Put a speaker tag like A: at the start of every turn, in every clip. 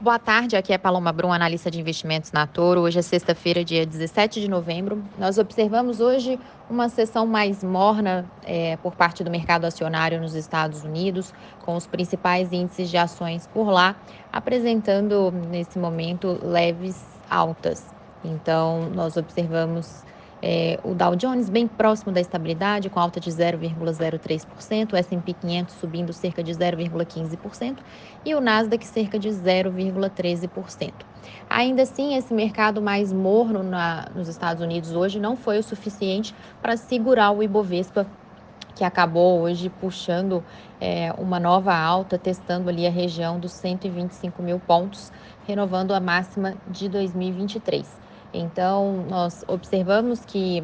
A: Boa tarde, aqui é Paloma Brum, analista de investimentos na Toro. Hoje é sexta-feira, dia 17 de novembro. Nós observamos hoje uma sessão mais morna é, por parte do mercado acionário nos Estados Unidos, com os principais índices de ações por lá, apresentando nesse momento leves altas. Então, nós observamos é, o Dow Jones bem próximo da estabilidade, com alta de 0,03%, o S&P 500 subindo cerca de 0,15% e o Nasdaq cerca de 0,13%. Ainda assim, esse mercado mais morno na, nos Estados Unidos hoje não foi o suficiente para segurar o Ibovespa que acabou hoje puxando é, uma nova alta, testando ali a região dos 125 mil pontos, renovando a máxima de 2023. Então, nós observamos que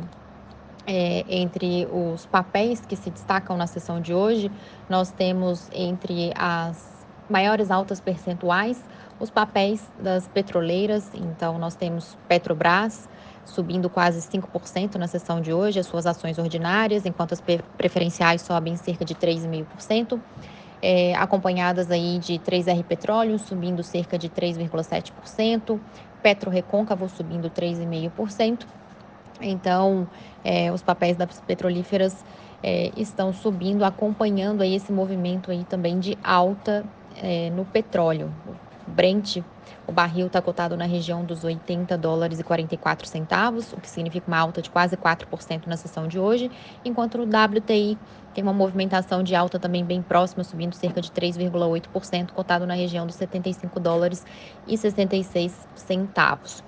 A: é, entre os papéis que se destacam na sessão de hoje, nós temos entre as maiores altas percentuais os papéis das petroleiras. Então, nós temos Petrobras subindo quase 5% na sessão de hoje, as suas ações ordinárias, enquanto as preferenciais sobem cerca de 3,5%. É, acompanhadas aí de 3R Petróleo subindo cerca de 3,7%, Petro Recôncavo subindo 3,5%. Então, é, os papéis das petrolíferas é, estão subindo, acompanhando aí esse movimento aí também de alta é, no petróleo. Brent, o barril está cotado na região dos 80 dólares e 44 centavos, o que significa uma alta de quase 4% na sessão de hoje, enquanto o WTI tem uma movimentação de alta também bem próxima, subindo cerca de 3,8%, cotado na região dos 75 dólares e 66 centavos.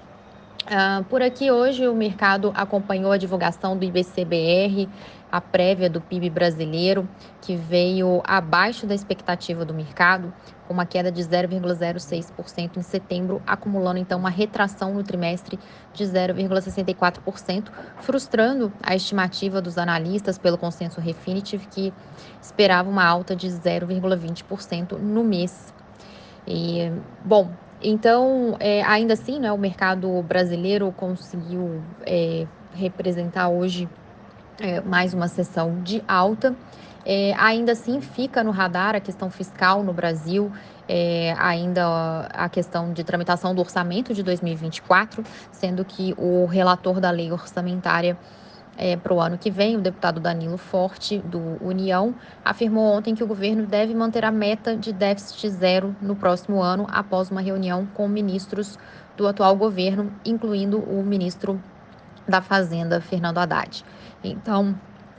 A: Uh, por aqui hoje o mercado acompanhou a divulgação do IBCBR, a prévia do PIB brasileiro, que veio abaixo da expectativa do mercado, com uma queda de 0,06% em setembro, acumulando então uma retração no trimestre de 0,64%, frustrando a estimativa dos analistas pelo consenso Refinitiv, que esperava uma alta de 0,20% no mês. E, bom, então, é, ainda assim, né, o mercado brasileiro conseguiu é, representar hoje é, mais uma sessão de alta. É, ainda assim, fica no radar a questão fiscal no Brasil, é, ainda a questão de tramitação do orçamento de 2024, sendo que o relator da lei orçamentária é, para o ano que vem, o deputado Danilo Forte, do União, afirmou ontem que o governo deve manter a meta de déficit zero no próximo ano, após uma reunião com ministros do atual governo, incluindo o ministro da Fazenda, Fernando Haddad. Então,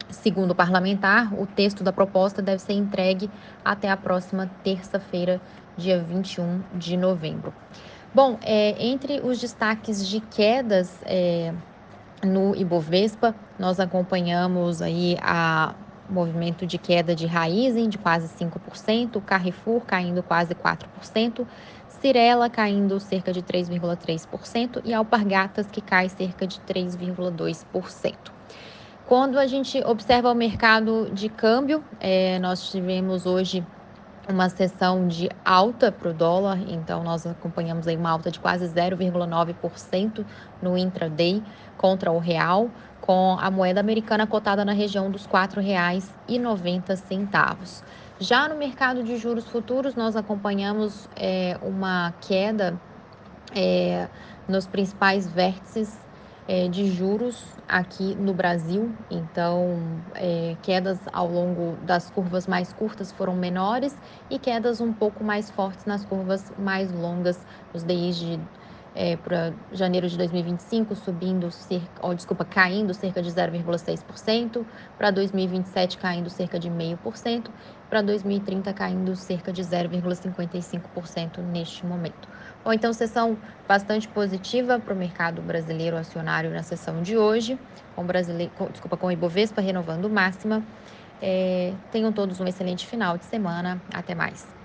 A: segundo o parlamentar, o texto da proposta deve ser entregue até a próxima terça-feira, dia 21 de novembro. Bom, é, entre os destaques de quedas, é, no Ibovespa, nós acompanhamos aí a movimento de queda de Raizen de quase 5%, Carrefour caindo quase 4%, Cirela caindo cerca de 3,3% e Alpargatas que cai cerca de 3,2%. Quando a gente observa o mercado de câmbio, é, nós tivemos hoje uma sessão de alta para o dólar, então nós acompanhamos aí uma alta de quase 0,9% no intraday contra o real, com a moeda americana cotada na região dos R$ 4,90. Já no mercado de juros futuros, nós acompanhamos é, uma queda é, nos principais vértices é, de juros aqui no Brasil. Então, é, quedas ao longo das curvas mais curtas foram menores e quedas um pouco mais fortes nas curvas mais longas, os DIs de é, para janeiro de 2025 subindo cerca, desculpa, caindo cerca de 0,6%, para 2027 caindo cerca de 0,5%, para 2030 caindo cerca de 0,55% neste momento. Ou então, sessão bastante positiva para o mercado brasileiro acionário na sessão de hoje, com, brasileiro, com, desculpa, com o Ibovespa renovando máxima. É, tenham todos um excelente final de semana. Até mais.